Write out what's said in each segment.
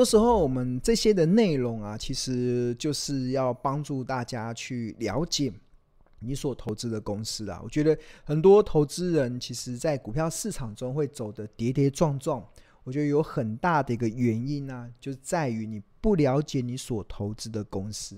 多时候我们这些的内容啊，其实就是要帮助大家去了解你所投资的公司啊。我觉得很多投资人其实，在股票市场中会走得跌跌撞撞。我觉得有很大的一个原因呢、就在于你不了解你所投资的公司。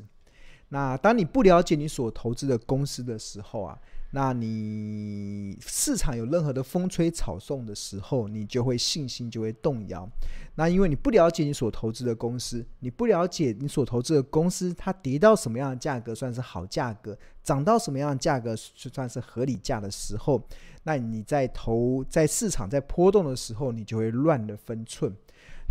那当你不了解你所投资的公司的时候啊，那你市场有任何的风吹草动的时候，你就会信心就会动摇。那因为你不了解你所投资的公司，你不了解你所投资的公司，它跌到什么样的价格算是好价格，涨到什么样的价格就算是合理价的时候。那你在投在市场在波动的时候，你就会乱了分寸。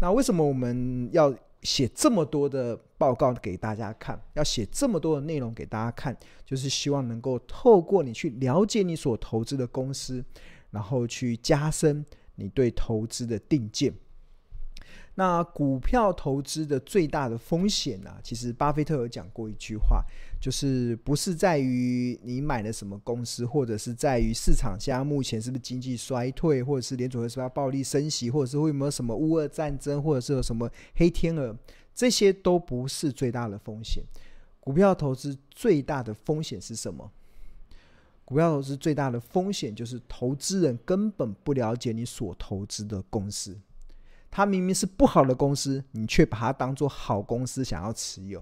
那为什么我们要写这么多的报告给大家看？要写这么多的内容给大家看，就是希望能够透过你去了解你所投资的公司，然后去加深你对投资的定见。那股票投资的最大的风险呢、其实巴菲特有讲过一句话，就是不是在于你买了什么公司，或者是在于市场下目前是不是经济衰退，或者是联准会是不是要暴力升息，或者是会有没有什么乌俄战争，或者是有什么黑天鹅，这些都不是最大的风险。股票投资最大的风险是什么？股票投资最大的风险就是投资人根本不了解你所投资的公司。它明明是不好的公司，你却把它当做好公司想要持有；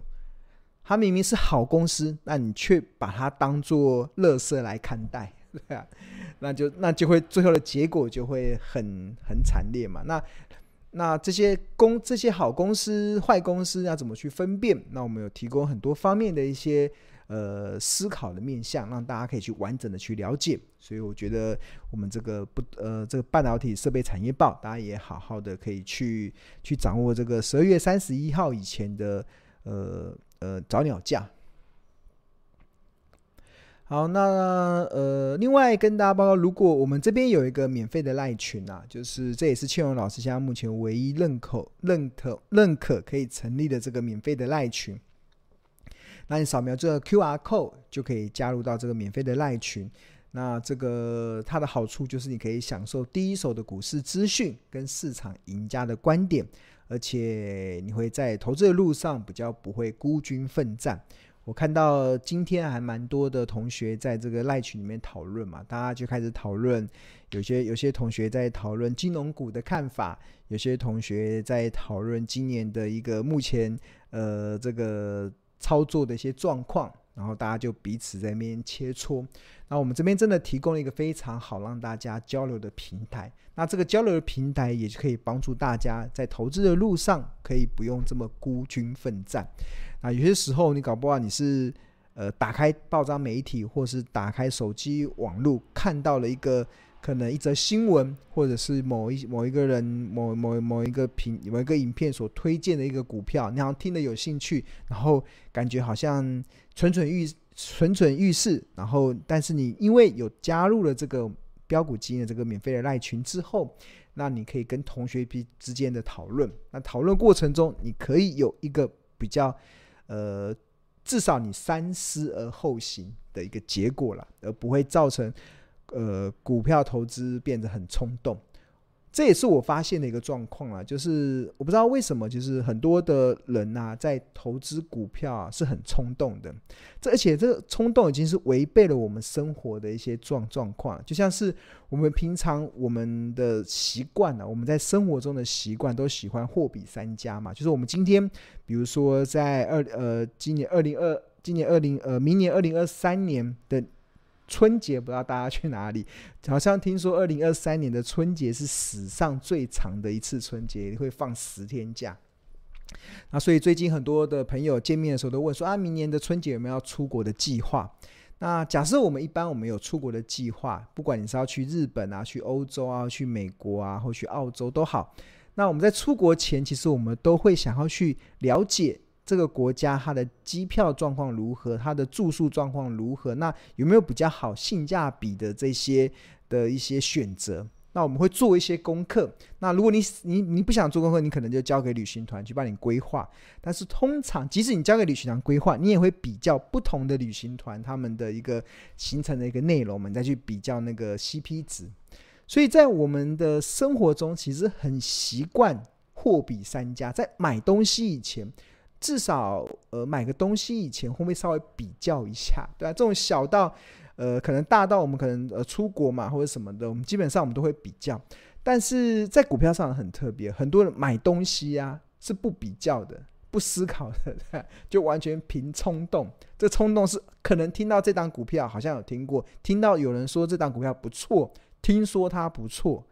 它明明是好公司，那你却把它当做垃圾来看待，对啊，那就那就会最后的结果就会很很惨烈嘛。那那这些公这些好公司、坏公司要怎么去分辨？那我们有提供很多方面的一些。呃，思考的面向，让大家可以去完整的去了解。所以我觉得我们这个不呃，这个半导体设备产业报，大家也好好的可以去去掌握这个十二月三十一号以前的呃呃早鸟价。好，那呃，另外跟大家报告，如果我们这边有一个免费的赖群啊，就是这也是庆荣老师现在目前唯一认可认可认可可以成立的这个免费的赖群。那你扫描这个 QR code 就可以加入到这个免费的赖群。那这个它的好处就是你可以享受第一手的股市资讯跟市场赢家的观点，而且你会在投资的路上比较不会孤军奋战。我看到今天还蛮多的同学在这个赖群里面讨论嘛，大家就开始讨论，有些有些同学在讨论金融股的看法，有些同学在讨论今年的一个目前呃这个。操作的一些状况，然后大家就彼此在那边切磋。那我们这边真的提供了一个非常好让大家交流的平台。那这个交流的平台也可以帮助大家在投资的路上可以不用这么孤军奋战。那有些时候你搞不好你是呃打开报章媒体，或是打开手机网络看到了一个。可能一则新闻，或者是某一某一个人、某某某一个品、某一个影片所推荐的一个股票，你好像听得有兴趣，然后感觉好像蠢蠢欲蠢蠢欲试，然后但是你因为有加入了这个标股基因的这个免费的赖群之后，那你可以跟同学之之间的讨论，那讨论过程中你可以有一个比较呃，至少你三思而后行的一个结果了，而不会造成。呃，股票投资变得很冲动，这也是我发现的一个状况啊。就是我不知道为什么，就是很多的人呐、啊，在投资股票啊是很冲动的。这而且这个冲动已经是违背了我们生活的一些状状况。就像是我们平常我们的习惯啊，我们在生活中的习惯都喜欢货比三家嘛。就是我们今天，比如说在二呃今年二零二今年二零呃明年二零二三年的。春节不知道大家去哪里？好像听说二零二三年的春节是史上最长的一次春节，会放十天假。那所以最近很多的朋友见面的时候都问说啊，明年的春节有没有要出国的计划？那假设我们一般我们有出国的计划，不管你是要去日本啊、去欧洲啊、去美国啊，或去澳洲都好。那我们在出国前，其实我们都会想要去了解。这个国家它的机票状况如何？它的住宿状况如何？那有没有比较好性价比的这些的一些选择？那我们会做一些功课。那如果你你你不想做功课，你可能就交给旅行团去帮你规划。但是通常，即使你交给旅行团规划，你也会比较不同的旅行团他们的一个行程的一个内容，我们再去比较那个 CP 值。所以在我们的生活中，其实很习惯。货比三家，在买东西以前，至少呃买个东西以前，会不会稍微比较一下？对啊，这种小到呃可能大到我们可能呃出国嘛或者什么的，我们基本上我们都会比较。但是在股票上很特别，很多人买东西呀、是不比较的。不思考的，就完全凭冲动。这冲动是可能听到这档股票，好像有听过，听到有人说这档股票不错，听说它不错，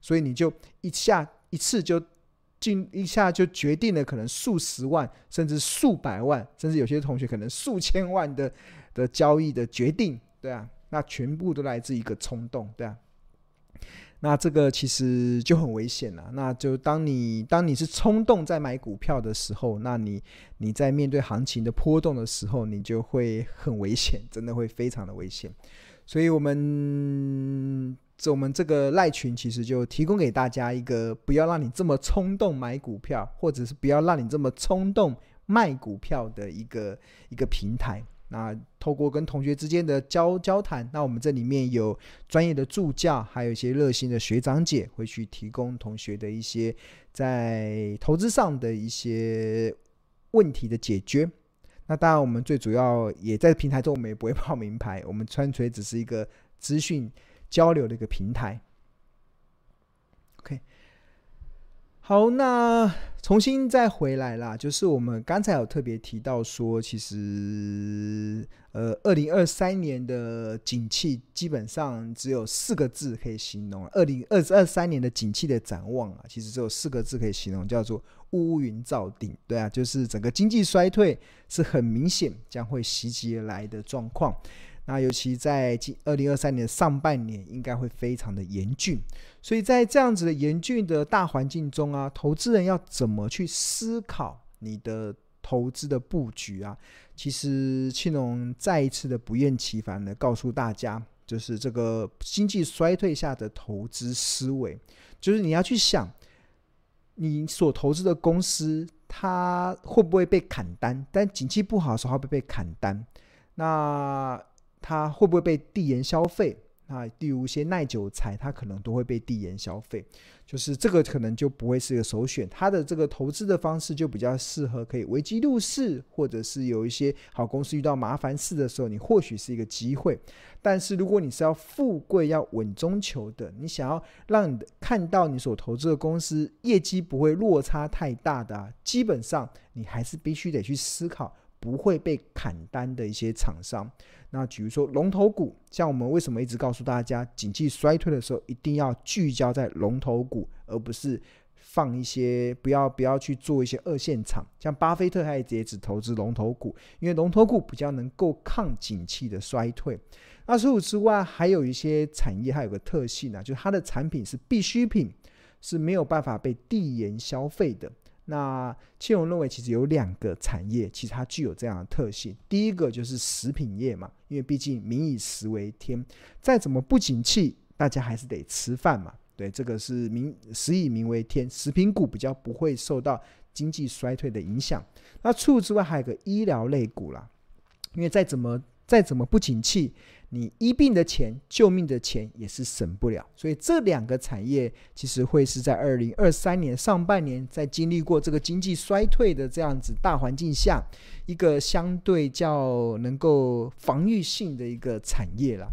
所以你就一下一次就进一下就决定了，可能数十万，甚至数百万，甚至有些同学可能数千万的的交易的决定，对啊，那全部都来自一个冲动，对啊。那这个其实就很危险了。那就当你当你是冲动在买股票的时候，那你你在面对行情的波动的时候，你就会很危险，真的会非常的危险。所以，我们我们这个赖群其实就提供给大家一个不要让你这么冲动买股票，或者是不要让你这么冲动卖股票的一个一个平台。那透过跟同学之间的交交谈，那我们这里面有专业的助教，还有一些热心的学长姐会去提供同学的一些在投资上的一些问题的解决。那当然，我们最主要也在平台中，我们也不会报名牌，我们纯粹只是一个资讯交流的一个平台。OK。好，那重新再回来啦。就是我们刚才有特别提到说，其实呃，二零二三年的景气基本上只有四个字可以形容。二零二二三年的景气的展望啊，其实只有四个字可以形容，叫做乌云罩顶。对啊，就是整个经济衰退是很明显将会袭击而来的状况。那尤其在今二零二三年上半年，应该会非常的严峻。所以在这样子的严峻的大环境中啊，投资人要怎么去思考你的投资的布局啊？其实庆隆再一次的不厌其烦的告诉大家，就是这个经济衰退下的投资思维，就是你要去想，你所投资的公司它会不会被砍单？但景气不好的时候会不会被砍单？那它会不会被递延消费？啊，例如一些耐久材，它可能都会被递延消费，就是这个可能就不会是一个首选。它的这个投资的方式就比较适合可以危机入市，或者是有一些好公司遇到麻烦事的时候，你或许是一个机会。但是如果你是要富贵、要稳中求的，你想要让你看到你所投资的公司业绩不会落差太大的，基本上你还是必须得去思考。不会被砍单的一些厂商，那比如说龙头股，像我们为什么一直告诉大家，景气衰退的时候一定要聚焦在龙头股，而不是放一些不要不要去做一些二线厂。像巴菲特他也只投资龙头股，因为龙头股比较能够抗景气的衰退。那除此之外，还有一些产业，它有个特性呢，就是它的产品是必需品，是没有办法被递延消费的。那庆荣认为，其实有两个产业，其实它具有这样的特性。第一个就是食品业嘛，因为毕竟民以食为天，再怎么不景气，大家还是得吃饭嘛。对，这个是民食以民为天，食品股比较不会受到经济衰退的影响。那除此之外，还有个医疗类股啦，因为再怎么再怎么不景气。你医病的钱、救命的钱也是省不了，所以这两个产业其实会是在二零二三年上半年，在经历过这个经济衰退的这样子大环境下，一个相对较能够防御性的一个产业了。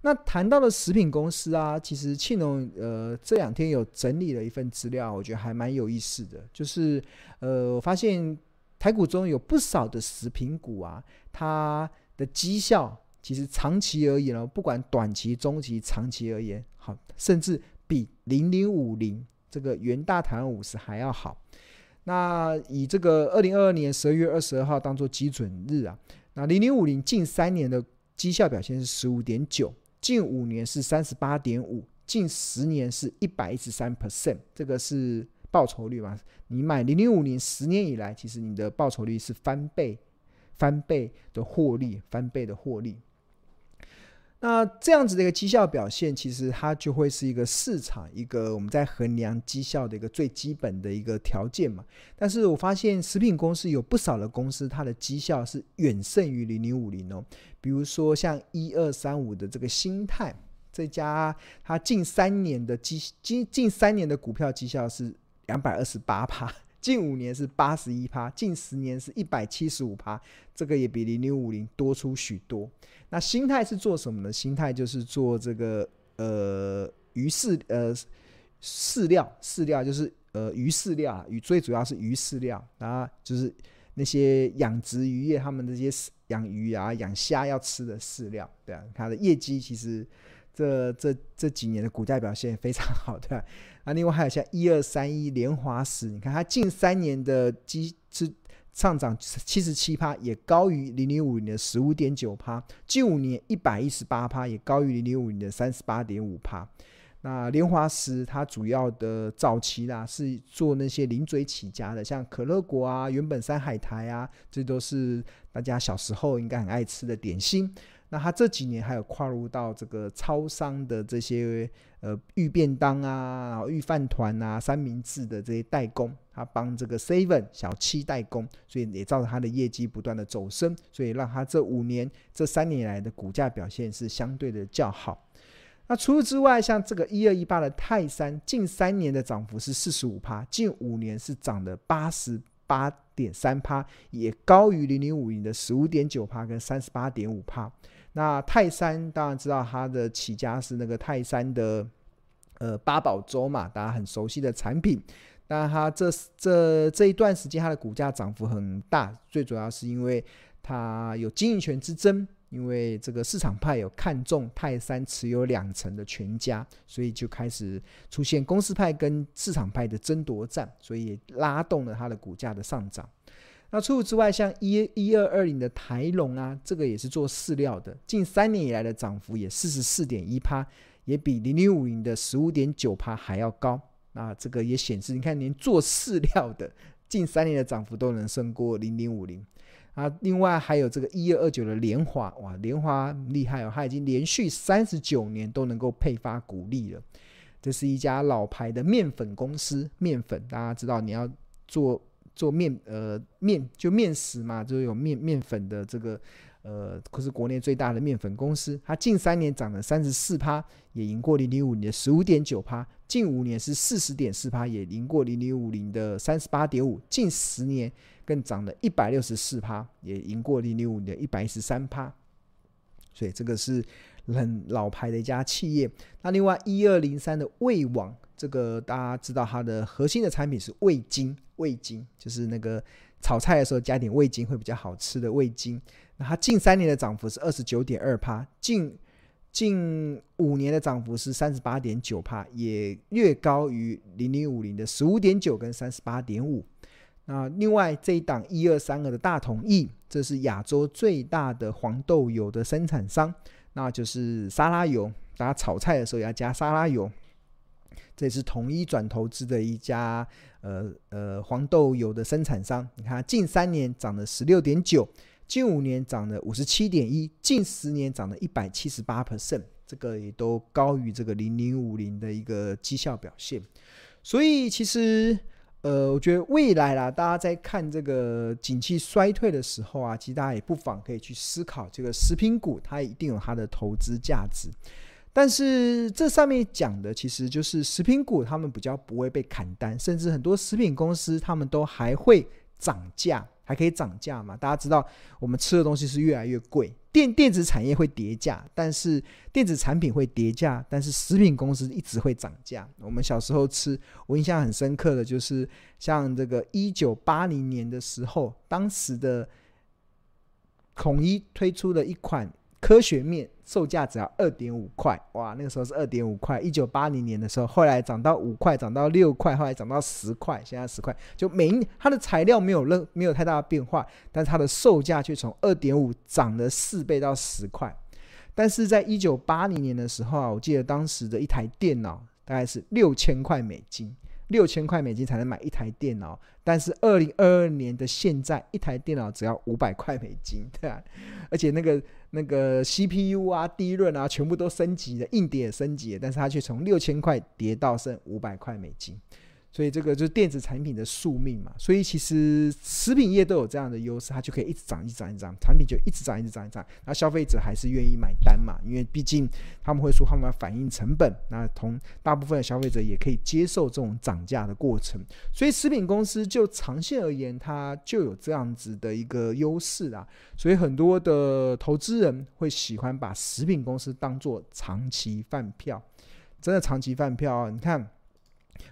那谈到了食品公司啊，其实庆隆呃这两天有整理了一份资料，我觉得还蛮有意思的，就是呃我发现台股中有不少的食品股啊，它的绩效。其实长期而言呢，不管短期、中期、长期而言，好，甚至比零零五零这个元大台湾五十还要好。那以这个二零二二年十二月二十二号当做基准日啊，那零零五零近三年的绩效表现是十五点九，近五年是三十八点五，近十年是一百一十三 percent，这个是报酬率嘛？你买零零五零十年以来，其实你的报酬率是翻倍、翻倍的获利，翻倍的获利。那这样子的一个绩效表现，其实它就会是一个市场一个我们在衡量绩效的一个最基本的一个条件嘛。但是我发现食品公司有不少的公司，它的绩效是远胜于零零五零哦。比如说像一二三五的这个欣泰这家，它近三年的绩近近三年的股票绩效是两百二十八趴，近五年是八十一趴，近十年是一百七十五趴，这个也比零零五零多出许多。那新泰是做什么呢？新泰就是做这个呃鱼饲呃饲料饲料就是呃鱼饲料，鱼最主要是鱼饲料，然后就是那些养殖渔业他们这些养鱼啊养虾要吃的饲料，对啊，它的业绩其实。这这这几年的股价表现非常 好，对吧？啊，另外还有像一二三一联华石，你看它近三年的基是上涨七十七趴，也高于零零五零的十五点九趴，近五年一百一十八趴，也高于零零五零的三十八点五趴。那联华石它主要的早期啦是做那些零嘴起家的，像可乐果啊、原本山海苔啊，这都是大家小时候应该很爱吃的点心。那他这几年还有跨入到这个超商的这些呃预便当啊，然后御饭团啊、三明治的这些代工，他帮这个 Seven 小七代工，所以也造成他的业绩不断的走升，所以让他这五年、这三年来的股价表现是相对的较好。那除此之外，像这个一二一八的泰山，近三年的涨幅是四十五趴，近五年是涨了八十八点三趴，也高于零零五零的十五点九趴跟三十八点五趴。那泰山当然知道它的起家是那个泰山的呃八宝粥嘛，大家很熟悉的产品。但它这这这一段时间它的股价涨幅很大，最主要是因为它有经营权之争，因为这个市场派有看中泰山持有两成的全家，所以就开始出现公司派跟市场派的争夺战，所以拉动了它的股价的上涨。那除此之外，像一一二二零的台龙啊，这个也是做饲料的，近三年以来的涨幅也四十四点一趴，也比零零五零的十五点九趴还要高。那这个也显示，你看连做饲料的近三年的涨幅都能胜过零零五零啊。另外还有这个一二二九的联华，哇，联华厉害哦，它已经连续三十九年都能够配发股利了。这是一家老牌的面粉公司，面粉大家知道你要做。做面呃面就面食嘛，就有面面粉的这个呃，可是国内最大的面粉公司，它近三年涨了三十四趴，也赢过零零五零的十五点九趴，近五年是四十点四趴，也赢过零零五零的三十八点五，近十年更涨了一百六十四趴，也赢过零零五零的一百一十三趴，所以这个是很老牌的一家企业。那另外一二零三的魏网。这个大家知道，它的核心的产品是味精，味精就是那个炒菜的时候加点味精会比较好吃的味精。那它近三年的涨幅是二十九点二趴，近近五年的涨幅是三十八点九趴，也略高于零零五零的十五点九跟三十八点五。那另外这一档一二三二的大同益，这是亚洲最大的黄豆油的生产商，那就是沙拉油，大家炒菜的时候要加沙拉油。这是统一转投资的一家呃呃黄豆油的生产商，你看近三年涨了十六点九，近五年涨了五十七点一，近十年涨了一百七十八 percent，这个也都高于这个零零五零的一个绩效表现。所以其实呃，我觉得未来啦，大家在看这个景气衰退的时候啊，其实大家也不妨可以去思考这个食品股，它一定有它的投资价值。但是这上面讲的其实就是食品股，他们比较不会被砍单，甚至很多食品公司他们都还会涨价，还可以涨价嘛？大家知道我们吃的东西是越来越贵，电电子产业会跌价，但是电子产品会跌价，但是食品公司一直会涨价。我们小时候吃，我印象很深刻的就是像这个一九八零年的时候，当时的统一推出了一款。科学面售价只要二点五块，哇，那个时候是二点五块。一九八零年的时候，后来涨到五块，涨到六块，后来涨到十块，现在十块。就每一它的材料没有任没有太大的变化，但是它的售价却从二点五涨了四倍到十块。但是在一九八零年的时候啊，我记得当时的一台电脑大概是六千块美金。六千块美金才能买一台电脑，但是二零二二年的现在，一台电脑只要五百块美金，对啊，而且那个那个 CPU 啊、D 润啊，全部都升级了，硬碟也升级，但是它却从六千块跌到剩五百块美金，所以这个就是电子产品的宿命嘛。所以其实食品业都有这样的优势，它就可以一直涨，一直涨，一直涨，产品就一直涨，一直涨，一直涨。那消费者还是愿意买单嘛？因为毕竟他们会说他们要反映成本，那同大部分的消费者也可以接受这种涨价的过程。所以食品公司就长线而言，它就有这样子的一个优势啊。所以很多的投资人会喜欢把食品公司当做长期饭票，真的长期饭票啊！你看。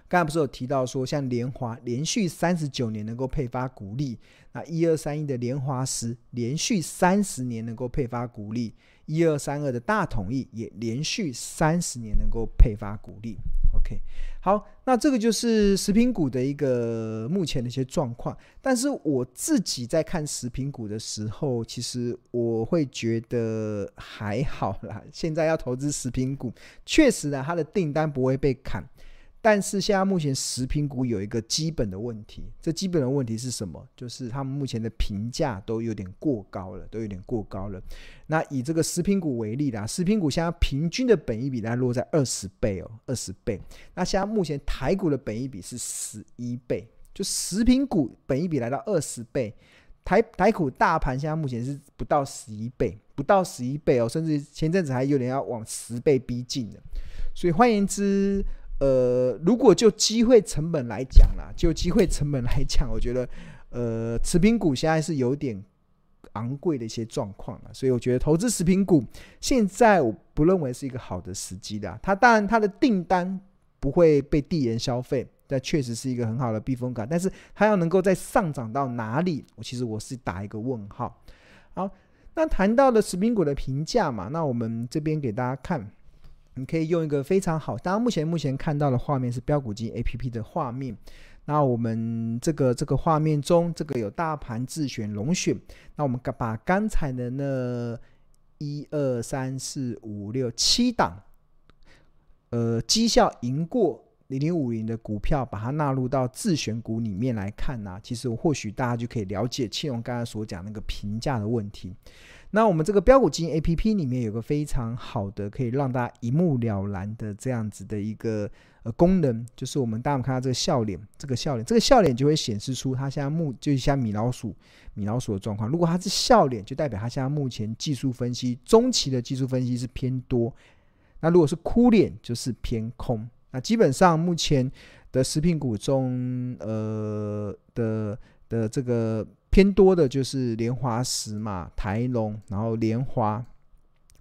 刚才不是有提到说，像联华连续三十九年能够配发股利，那一二三一的联华食连续三十年能够配发股利，一二三二的大统益也连续三十年能够配发股利。OK，好，那这个就是食品股的一个目前的一些状况。但是我自己在看食品股的时候，其实我会觉得还好啦。现在要投资食品股，确实呢，它的订单不会被砍。但是现在目前食品股有一个基本的问题，这基本的问题是什么？就是他们目前的评价都有点过高了，都有点过高了。那以这个食品股为例啦，食品股现在平均的本益比大概落在二十倍哦，二十倍。那现在目前台股的本益比是十一倍，就食品股本益比来到二十倍，台台股大盘现在目前是不到十一倍，不到十一倍哦，甚至前阵子还有点要往十倍逼近的。所以换言之。呃，如果就机会成本来讲啦，就机会成本来讲，我觉得，呃，食品股现在是有点昂贵的一些状况了，所以我觉得投资食品股现在我不认为是一个好的时机的。它当然它的订单不会被递延消费，那确实是一个很好的避风港。但是它要能够再上涨到哪里，我其实我是打一个问号。好，那谈到了食品股的评价嘛，那我们这边给大家看。你可以用一个非常好，当然目前目前看到的画面是标股金 APP 的画面。那我们这个这个画面中，这个有大盘自选龙选。那我们把刚才的那一二三四五六七档，呃，绩效赢过零零五零的股票，把它纳入到自选股里面来看呢、其实或许大家就可以了解庆荣刚才所讲那个评价的问题。那我们这个标股基金 A P P 里面有个非常好的，可以让大家一目了然的这样子的一个呃功能，就是我们大家看到这个笑脸，这个笑脸，这个笑脸就会显示出它现在目就是像米老鼠，米老鼠的状况。如果它是笑脸，就代表它现在目前技术分析中期的技术分析是偏多；那如果是哭脸，就是偏空。那基本上目前的食品股中，呃的的这个。偏多的就是莲花石嘛，台龙，然后莲花、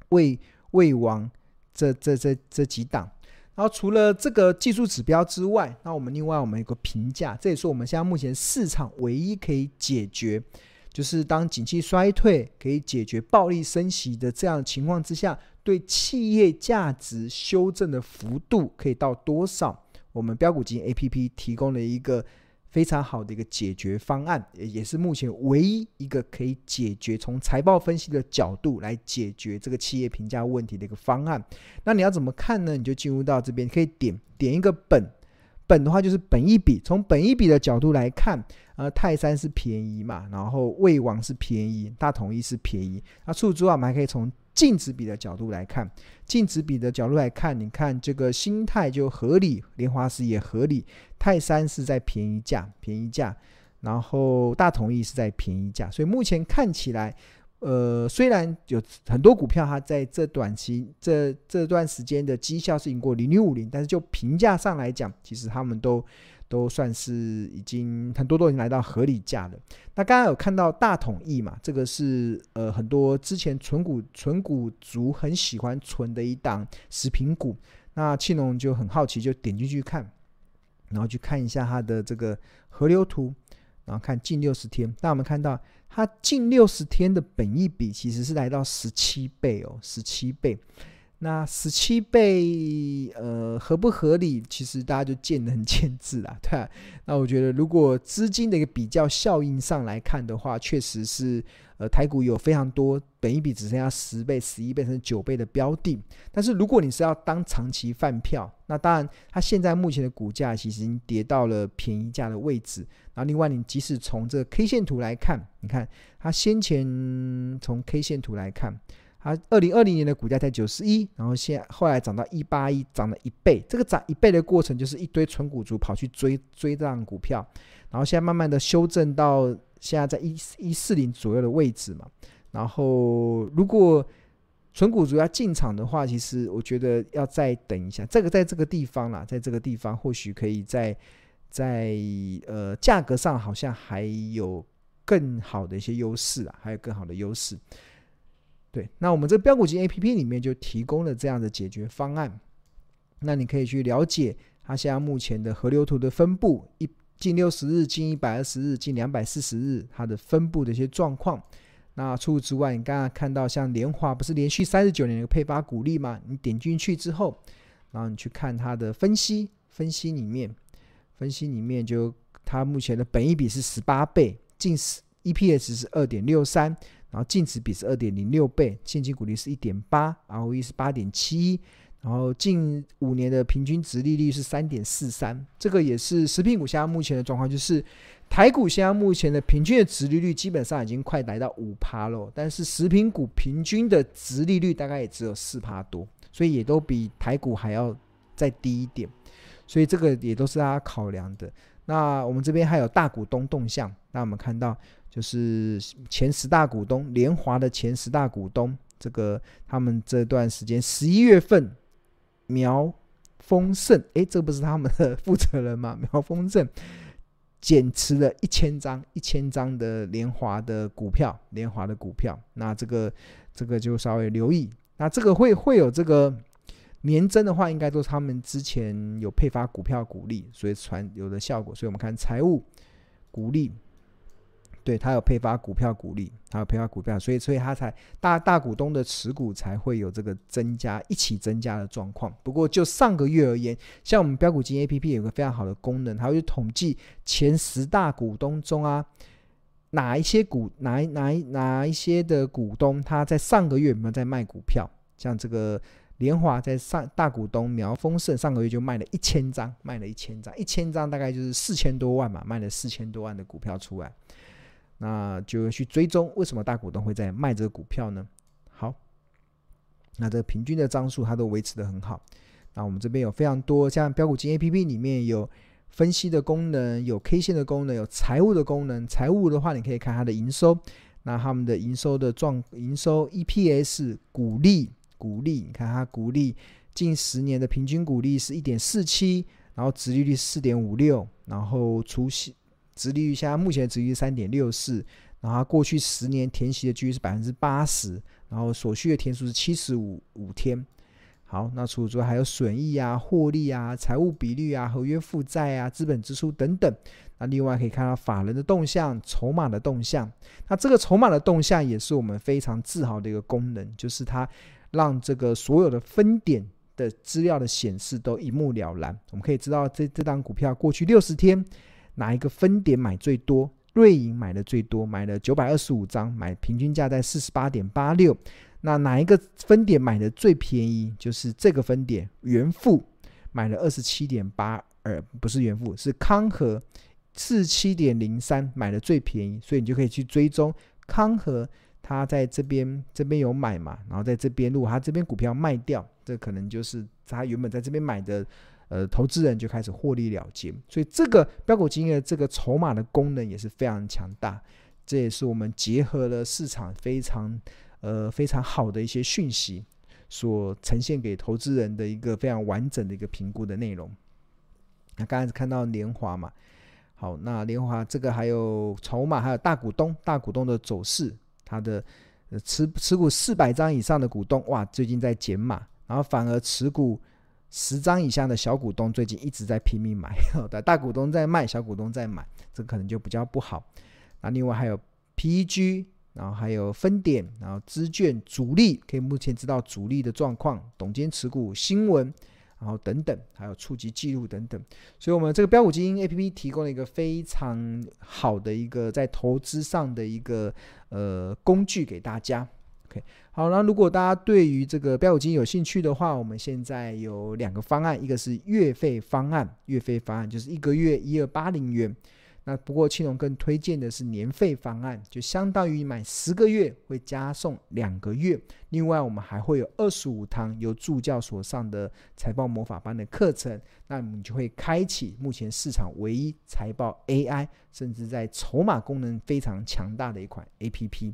魏、魏王这这这这几档。然后除了这个技术指标之外，那我们另外我们有个评价，这也是我们现在目前市场唯一可以解决，就是当景气衰退可以解决暴力升息的这样情况之下，对企业价值修正的幅度可以到多少？我们标股金 APP 提供了一个。非常好的一个解决方案，也是目前唯一一个可以解决从财报分析的角度来解决这个企业评价问题的一个方案。那你要怎么看呢？你就进入到这边，可以点点一个本，本的话就是本一笔。从本一笔的角度来看，呃，泰山是便宜嘛，然后魏王是便宜，大统一是便宜。那除此之外，我们还可以从净值比的角度来看，净值比的角度来看，你看这个心态就合理，莲花石也合理，泰山是在便宜价，便宜价，然后大同意是在便宜价，所以目前看起来，呃，虽然有很多股票它在这短期这这段时间的绩效是赢过零零五零，但是就评价上来讲，其实他们都。都算是已经很多都已经来到合理价了。那刚刚有看到大统一嘛？这个是呃很多之前存股存股族很喜欢存的一档食品股。那庆隆就很好奇，就点进去看，然后去看一下它的这个河流图，然后看近六十天。那我们看到它近六十天的本益比其实是来到十七倍哦，十七倍。那十七倍，呃，合不合理？其实大家就见仁见智啦，对啊。那我觉得，如果资金的一个比较效应上来看的话，确实是，呃，台股有非常多本一比只剩下十倍、十一倍甚至九倍的标的。但是如果你是要当长期饭票，那当然，它现在目前的股价其实已经跌到了便宜价的位置。然后另外，你即使从这个 K 线图来看，你看它先前从 K 线图来看。它二零二零年的股价在九十一，然后现后来涨到一八一，涨了一倍。这个涨一倍的过程，就是一堆纯股族跑去追追这档股票，然后现在慢慢的修正到现在在一一四零左右的位置嘛。然后如果纯股族要进场的话，其实我觉得要再等一下。这个在这个地方啦，在这个地方或许可以在在呃价格上好像还有更好的一些优势啊，还有更好的优势。对，那我们这个标股金 A P P 里面就提供了这样的解决方案。那你可以去了解它现在目前的河流图的分布，一近六十日、近一百二十日、近两百四十日，它的分布的一些状况。那除此之外，你刚刚看到像联华不是连续三十九年的配发股利吗？你点进去之后，然后你去看它的分析，分析里面，分析里面就它目前的本益比是十八倍，净 EPS 是二点六三。然后净值比是二点零六倍，现金股利是一点八，ROE 是八点七一，然后近五年的平均值利率是三点四三，这个也是食品股现在目前的状况，就是台股现在目前的平均的值利率基本上已经快来到五趴了，但是食品股平均的值利率大概也只有四趴多，所以也都比台股还要再低一点，所以这个也都是大家考量的。那我们这边还有大股东动向，那我们看到。就是前十大股东，联华的前十大股东，这个他们这段时间十一月份，苗丰盛，诶，这不是他们的 负责人吗？苗丰盛减持了一千张，一千张的联华的股票，联华的股票，那这个这个就稍微留意，那这个会会有这个年增的话，应该都是他们之前有配发股票股利，所以传有的效果，所以我们看财务股利。对，他有配发股票股利，他有配发股票，所以所以他才大大股东的持股才会有这个增加，一起增加的状况。不过就上个月而言，像我们标股金 A P P 有个非常好的功能，它会统计前十大股东中啊，哪一些股哪一哪一哪一些的股东他在上个月有没有在卖股票？像这个联华在上大股东苗丰盛上个月就卖了一千张，卖了一千张，一千张大概就是四千多万嘛，卖了四千多万的股票出来。那就去追踪为什么大股东会在卖这个股票呢？好，那这平均的张数它都维持得很好。那我们这边有非常多，像标股金 A P P 里面有分析的功能，有 K 线的功能，有财务的功能。财务的话，你可以看它的营收，那他们的营收的状，营收 E P S 股利，股利，你看它股利近十年的平均股利是一点四七，然后直利率四点五六，然后除息。殖利率现在目前的殖利率三点六四，然后过去十年填息的几率是百分之八十，然后所需的天数是七十五五天。好，那除此之外还有损益啊、获利啊、财务比率啊、合约负债啊、资本支出等等。那另外可以看到法人的动向、筹码的动向。那这个筹码的动向也是我们非常自豪的一个功能，就是它让这个所有的分点的资料的显示都一目了然。我们可以知道这这档股票过去六十天。哪一个分点买最多？瑞银买的最多，买了九百二十五张，买平均价在四十八点八六。那哪一个分点买的最便宜？就是这个分点，元富买了二十七点八二，不是元富，是康和四七点零三买的最便宜，所以你就可以去追踪康和，他在这边这边有买嘛，然后在这边如果他这边股票卖掉，这可能就是他原本在这边买的。呃，投资人就开始获利了结，所以这个标股金的这个筹码的功能也是非常强大，这也是我们结合了市场非常呃非常好的一些讯息，所呈现给投资人的一个非常完整的一个评估的内容。那刚才看到联华嘛，好，那联华这个还有筹码，还有大股东，大股东的走势，它的持持股四百张以上的股东，哇，最近在减码，然后反而持股。十张以下的小股东最近一直在拼命买，大股东在卖，小股东在买，这可能就比较不好。那另外还有 PEG，然后还有分点，然后资券主力，可以目前知道主力的状况，董监持股新闻，然后等等，还有触及记录等等。所以，我们这个标股基金 APP 提供了一个非常好的一个在投资上的一个呃工具给大家。OK，好，那如果大家对于这个标股金有兴趣的话，我们现在有两个方案，一个是月费方案，月费方案就是一个月一二八零元，那不过青龙更推荐的是年费方案，就相当于买十个月会加送两个月。另外，我们还会有二十五堂由助教所上的财报魔法班的课程，那你就会开启目前市场唯一财报 AI，甚至在筹码功能非常强大的一款 APP。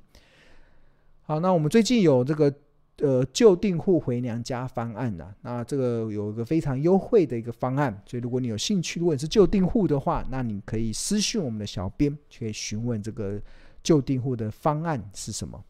好，那我们最近有这个。呃，旧订户回娘家方案呐、啊，那这个有一个非常优惠的一个方案，所以如果你有兴趣，如果你是旧订户的话，那你可以私信我们的小编去询问这个旧订户的方案是什么。